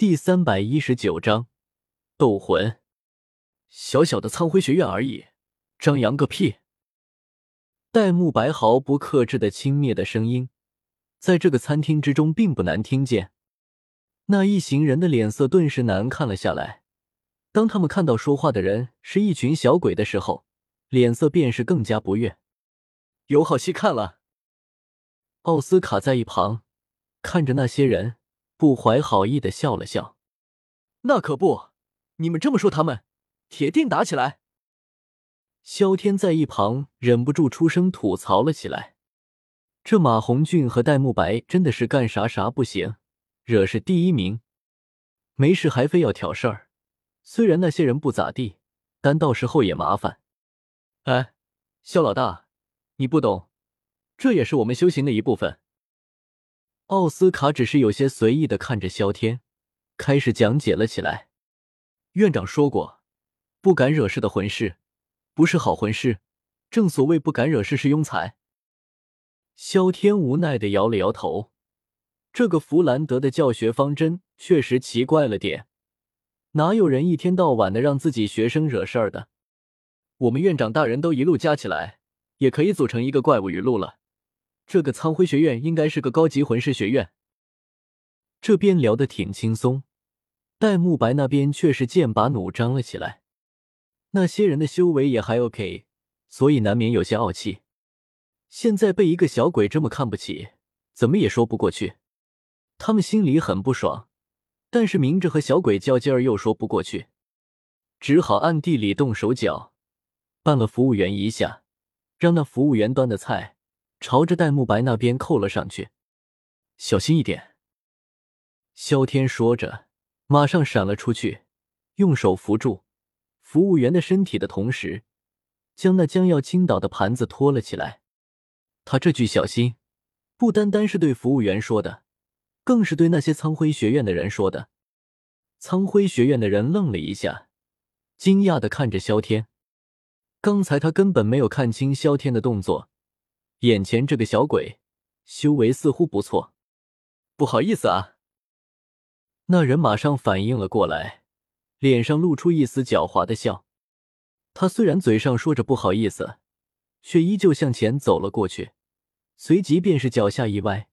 第三百一十九章斗魂。小小的苍辉学院而已，张扬个屁！戴沐白毫不克制的轻蔑的声音，在这个餐厅之中并不难听见。那一行人的脸色顿时难看了下来。当他们看到说话的人是一群小鬼的时候，脸色便是更加不悦。有好戏看了。奥斯卡在一旁看着那些人，不怀好意的笑了笑。那可不，你们这么说，他们铁定打起来。萧天在一旁忍不住出声吐槽了起来：“这马红俊和戴沐白真的是干啥啥不行，惹是第一名，没事还非要挑事儿。虽然那些人不咋地，但到时候也麻烦。”哎，萧老大，你不懂，这也是我们修行的一部分。奥斯卡只是有些随意的看着萧天，开始讲解了起来。院长说过，不敢惹事的魂师。不是好魂师，正所谓不敢惹事是庸才。萧天无奈的摇了摇头，这个弗兰德的教学方针确实奇怪了点，哪有人一天到晚的让自己学生惹事儿的？我们院长大人都一路加起来，也可以组成一个怪物语录了。这个苍辉学院应该是个高级魂师学院。这边聊得挺轻松，戴沐白那边却是剑拔弩张了起来。那些人的修为也还 OK，所以难免有些傲气。现在被一个小鬼这么看不起，怎么也说不过去。他们心里很不爽，但是明着和小鬼较劲儿又说不过去，只好暗地里动手脚，扮了服务员一下，让那服务员端的菜朝着戴沐白那边扣了上去。小心一点。萧天说着，马上闪了出去，用手扶住。服务员的身体的同时，将那将要倾倒的盘子托了起来。他这句小心，不单单是对服务员说的，更是对那些苍辉学院的人说的。苍辉学院的人愣了一下，惊讶的看着萧天。刚才他根本没有看清萧天的动作，眼前这个小鬼修为似乎不错。不好意思啊。那人马上反应了过来。脸上露出一丝狡猾的笑，他虽然嘴上说着不好意思，却依旧向前走了过去，随即便是脚下一歪，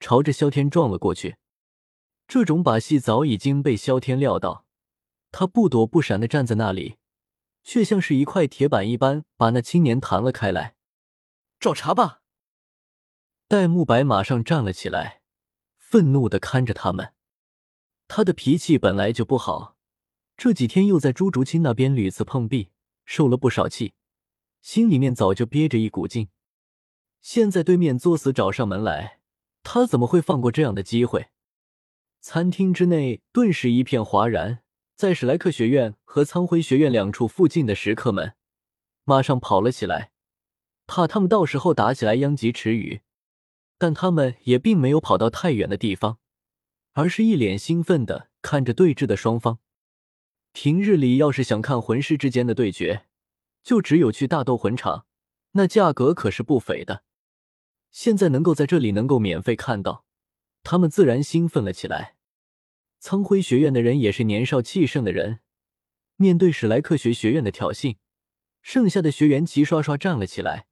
朝着萧天撞了过去。这种把戏早已经被萧天料到，他不躲不闪的站在那里，却像是一块铁板一般把那青年弹了开来。找茬吧！戴沐白马上站了起来，愤怒的看着他们。他的脾气本来就不好。这几天又在朱竹清那边屡次碰壁，受了不少气，心里面早就憋着一股劲。现在对面作死找上门来，他怎么会放过这样的机会？餐厅之内顿时一片哗然，在史莱克学院和苍辉学院两处附近的食客们马上跑了起来，怕他们到时候打起来殃及池鱼。但他们也并没有跑到太远的地方，而是一脸兴奋的看着对峙的双方。平日里要是想看魂师之间的对决，就只有去大斗魂场，那价格可是不菲的。现在能够在这里能够免费看到，他们自然兴奋了起来。苍辉学院的人也是年少气盛的人，面对史莱克学学院的挑衅，剩下的学员齐刷刷站了起来，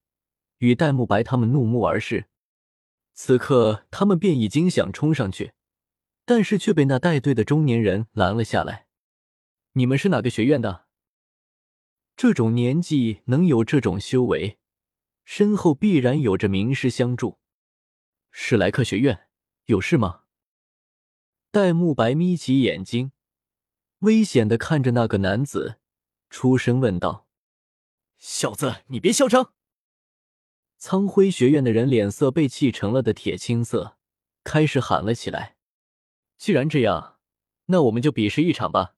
与戴沐白他们怒目而视。此刻他们便已经想冲上去，但是却被那带队的中年人拦了下来。你们是哪个学院的？这种年纪能有这种修为，身后必然有着名师相助。史莱克学院有事吗？戴沐白眯起眼睛，危险的看着那个男子，出声问道：“小子，你别嚣张！”苍辉学院的人脸色被气成了的铁青色，开始喊了起来：“既然这样，那我们就比试一场吧。”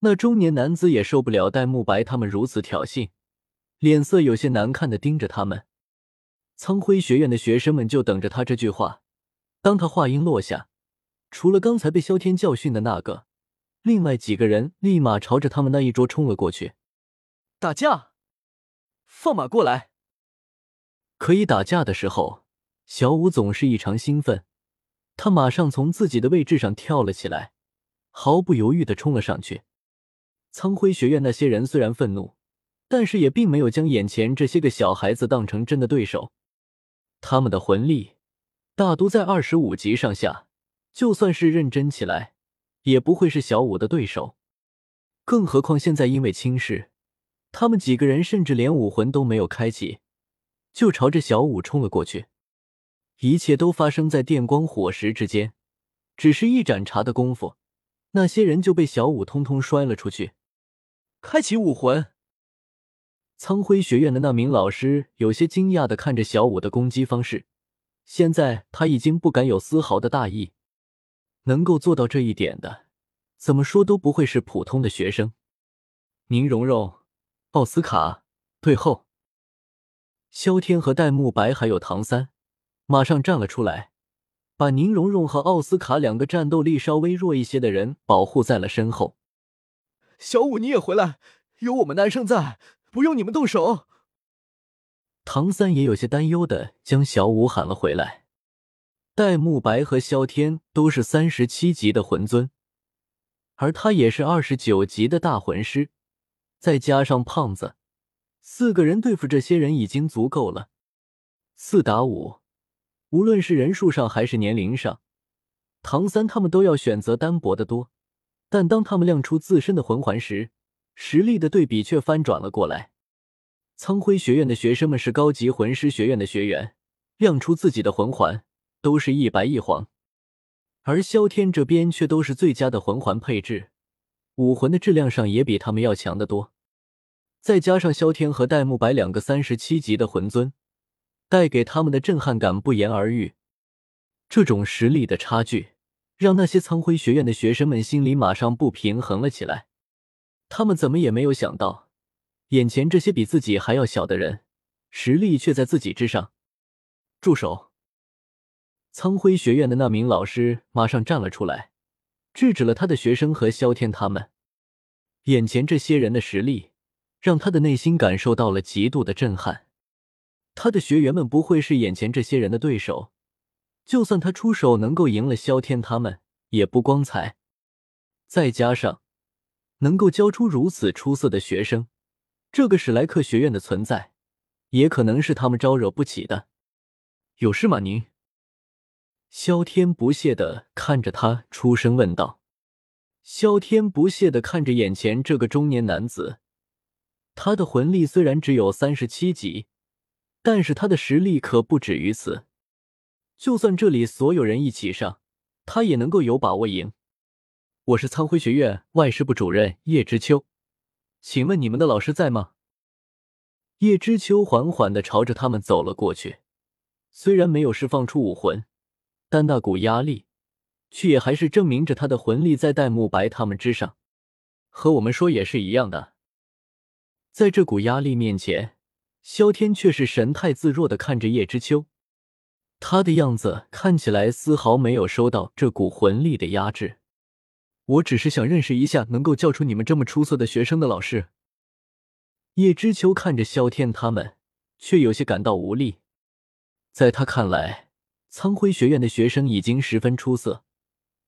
那中年男子也受不了戴沐白他们如此挑衅，脸色有些难看的盯着他们。苍辉学院的学生们就等着他这句话。当他话音落下，除了刚才被萧天教训的那个，另外几个人立马朝着他们那一桌冲了过去。打架，放马过来！可以打架的时候，小五总是异常兴奋，他马上从自己的位置上跳了起来，毫不犹豫的冲了上去。苍辉学院那些人虽然愤怒，但是也并没有将眼前这些个小孩子当成真的对手。他们的魂力大都在二十五级上下，就算是认真起来，也不会是小五的对手。更何况现在因为轻视，他们几个人甚至连武魂都没有开启，就朝着小五冲了过去。一切都发生在电光火石之间，只是一盏茶的功夫，那些人就被小五通通摔了出去。开启武魂，苍辉学院的那名老师有些惊讶的看着小五的攻击方式。现在他已经不敢有丝毫的大意，能够做到这一点的，怎么说都不会是普通的学生。宁荣荣、奥斯卡退后，萧天和戴沐白还有唐三马上站了出来，把宁荣荣和奥斯卡两个战斗力稍微弱一些的人保护在了身后。小五，你也回来，有我们男生在，不用你们动手。唐三也有些担忧的将小五喊了回来。戴沐白和萧天都是三十七级的魂尊，而他也是二十九级的大魂师，再加上胖子，四个人对付这些人已经足够了。四打五，无论是人数上还是年龄上，唐三他们都要选择单薄的多。但当他们亮出自身的魂环时，实力的对比却翻转了过来。苍辉学院的学生们是高级魂师学院的学员，亮出自己的魂环都是一白一黄，而萧天这边却都是最佳的魂环配置，武魂的质量上也比他们要强得多。再加上萧天和戴沐白两个三十七级的魂尊，带给他们的震撼感不言而喻。这种实力的差距。让那些苍辉学院的学生们心里马上不平衡了起来。他们怎么也没有想到，眼前这些比自己还要小的人，实力却在自己之上。住手！苍辉学院的那名老师马上站了出来，制止了他的学生和萧天他们。眼前这些人的实力，让他的内心感受到了极度的震撼。他的学员们不会是眼前这些人的对手。就算他出手能够赢了萧天他们，也不光彩。再加上能够教出如此出色的学生，这个史莱克学院的存在，也可能是他们招惹不起的。有事吗？您？萧天不屑的看着他，出声问道。萧天不屑的看着眼前这个中年男子，他的魂力虽然只有三十七级，但是他的实力可不止于此。就算这里所有人一起上，他也能够有把握赢。我是苍辉学院外事部主任叶知秋，请问你们的老师在吗？叶知秋缓缓的朝着他们走了过去，虽然没有释放出武魂，但那股压力，却也还是证明着他的魂力在戴沐白他们之上，和我们说也是一样的。在这股压力面前，萧天却是神态自若的看着叶知秋。他的样子看起来丝毫没有受到这股魂力的压制。我只是想认识一下能够教出你们这么出色的学生的老师。叶知秋看着萧天他们，却有些感到无力。在他看来，苍辉学院的学生已经十分出色。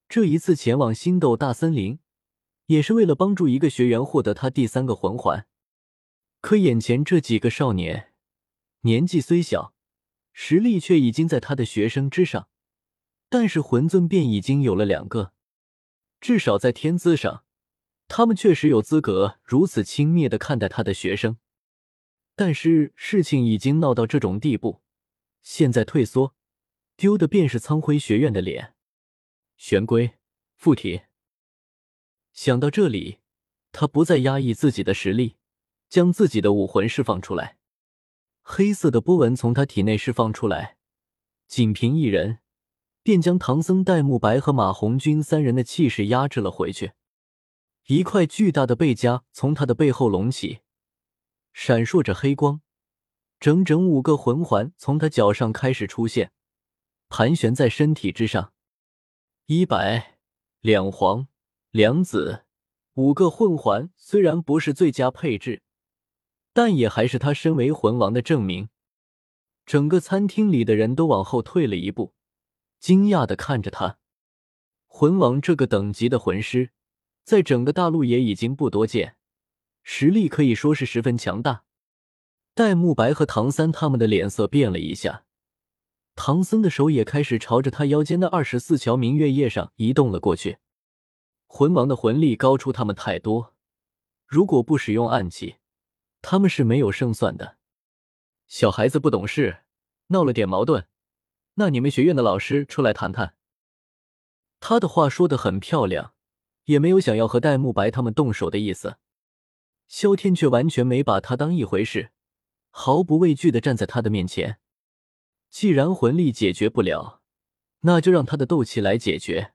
这一次前往星斗大森林，也是为了帮助一个学员获得他第三个魂环。可眼前这几个少年，年纪虽小。实力却已经在他的学生之上，但是魂尊便已经有了两个，至少在天资上，他们确实有资格如此轻蔑的看待他的学生。但是事情已经闹到这种地步，现在退缩，丢的便是苍辉学院的脸。玄龟附体。想到这里，他不再压抑自己的实力，将自己的武魂释放出来。黑色的波纹从他体内释放出来，仅凭一人，便将唐僧、戴沐白和马红军三人的气势压制了回去。一块巨大的背夹从他的背后隆起，闪烁着黑光，整整五个魂环从他脚上开始出现，盘旋在身体之上。一白、两黄、两紫，五个混环虽然不是最佳配置。但也还是他身为魂王的证明。整个餐厅里的人都往后退了一步，惊讶的看着他。魂王这个等级的魂师，在整个大陆也已经不多见，实力可以说是十分强大。戴沐白和唐三他们的脸色变了一下，唐僧的手也开始朝着他腰间的二十四桥明月夜上移动了过去。魂王的魂力高出他们太多，如果不使用暗器，他们是没有胜算的。小孩子不懂事，闹了点矛盾，那你们学院的老师出来谈谈。他的话说的很漂亮，也没有想要和戴沐白他们动手的意思。萧天却完全没把他当一回事。毫不畏惧的站在他的面前。既然魂力解决不了，那就让他的斗气来解决。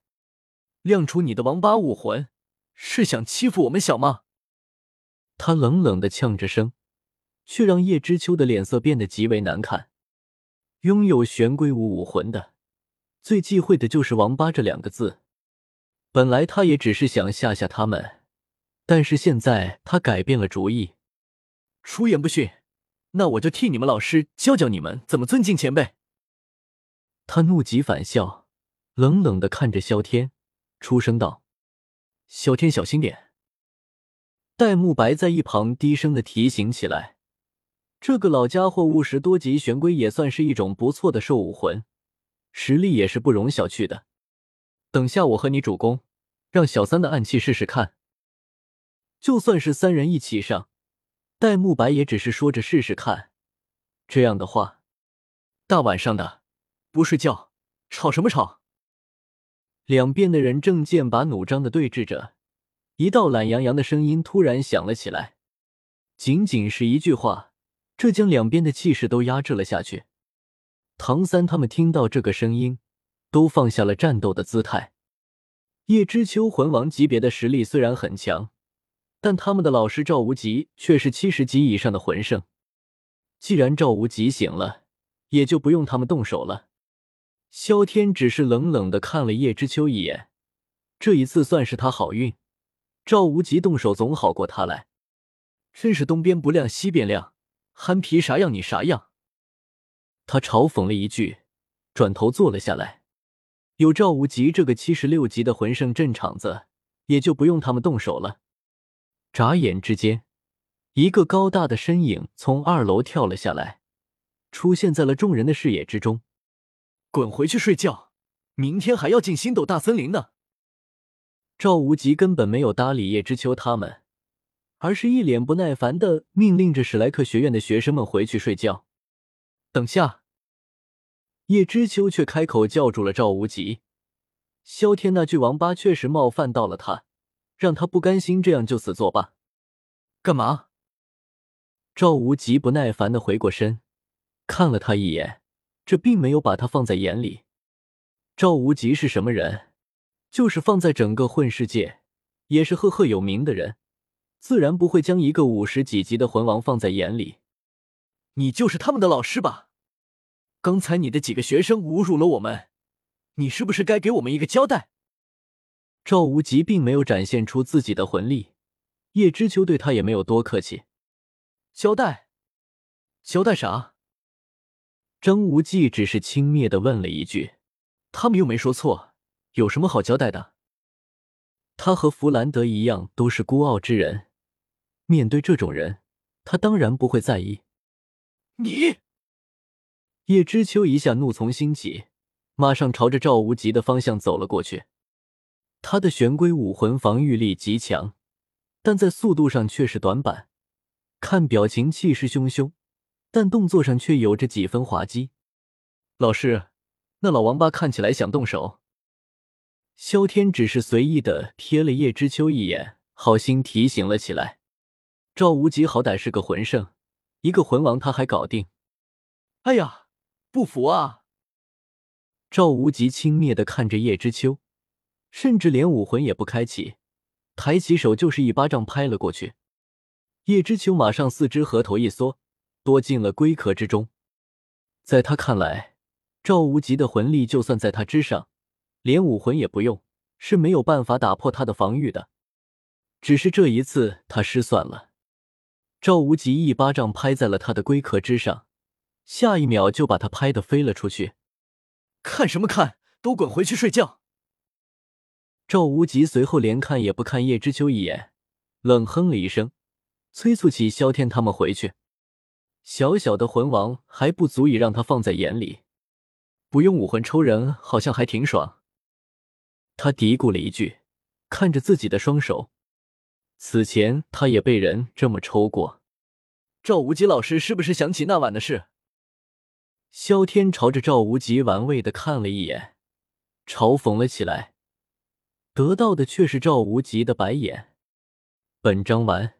亮出你的王八武魂，是想欺负我们小吗？他冷冷的呛着声，却让叶知秋的脸色变得极为难看。拥有玄龟武武魂的，最忌讳的就是“王八”这两个字。本来他也只是想吓吓他们，但是现在他改变了主意，出言不逊。那我就替你们老师教教你们怎么尊敬前辈。他怒极反笑，冷冷的看着萧天，出声道：“萧天，小心点。”戴沐白在一旁低声的提醒起来：“这个老家伙五十多级玄龟也算是一种不错的兽武魂，实力也是不容小觑的。等下我和你主攻，让小三的暗器试试看。就算是三人一起上。”戴沐白也只是说着试试看，这样的话，大晚上的不睡觉，吵什么吵？两边的人正剑拔弩张的对峙着，一道懒洋洋的声音突然响了起来。仅仅是一句话，这将两边的气势都压制了下去。唐三他们听到这个声音，都放下了战斗的姿态。叶知秋魂王级别的实力虽然很强。但他们的老师赵无极却是七十级以上的魂圣。既然赵无极醒了，也就不用他们动手了。萧天只是冷冷的看了叶知秋一眼，这一次算是他好运，赵无极动手总好过他来。真是东边不亮西边亮，憨皮啥样你啥样。他嘲讽了一句，转头坐了下来。有赵无极这个七十六级的魂圣镇场子，也就不用他们动手了。眨眼之间，一个高大的身影从二楼跳了下来，出现在了众人的视野之中。滚回去睡觉，明天还要进星斗大森林呢。赵无极根本没有搭理叶知秋他们，而是一脸不耐烦的命令着史莱克学院的学生们回去睡觉。等下，叶知秋却开口叫住了赵无极。萧天那句王八确实冒犯到了他。让他不甘心，这样就此作罢。干嘛？赵无极不耐烦的回过身，看了他一眼，这并没有把他放在眼里。赵无极是什么人？就是放在整个混世界也是赫赫有名的人，自然不会将一个五十几级的魂王放在眼里。你就是他们的老师吧？刚才你的几个学生侮辱了我们，你是不是该给我们一个交代？赵无极并没有展现出自己的魂力，叶知秋对他也没有多客气。交代？交代啥？张无忌只是轻蔑的问了一句：“他们又没说错，有什么好交代的？”他和弗兰德一样，都是孤傲之人，面对这种人，他当然不会在意。你，叶知秋一下怒从心起，马上朝着赵无极的方向走了过去。他的玄龟武魂防御力极强，但在速度上却是短板。看表情气势汹汹，但动作上却有着几分滑稽。老师，那老王八看起来想动手。萧天只是随意的瞥了叶知秋一眼，好心提醒了起来。赵无极好歹是个魂圣，一个魂王他还搞定。哎呀，不服啊！赵无极轻蔑的看着叶知秋。甚至连武魂也不开启，抬起手就是一巴掌拍了过去。叶知秋马上四肢合头一缩，躲进了龟壳之中。在他看来，赵无极的魂力就算在他之上，连武魂也不用，是没有办法打破他的防御的。只是这一次他失算了，赵无极一巴掌拍在了他的龟壳之上，下一秒就把他拍得飞了出去。看什么看，都滚回去睡觉！赵无极随后连看也不看叶知秋一眼，冷哼了一声，催促起萧天他们回去。小小的魂王还不足以让他放在眼里，不用武魂抽人好像还挺爽。他嘀咕了一句，看着自己的双手，此前他也被人这么抽过。赵无极老师是不是想起那晚的事？萧天朝着赵无极玩味的看了一眼，嘲讽了起来，得到的却是赵无极的白眼。本章完。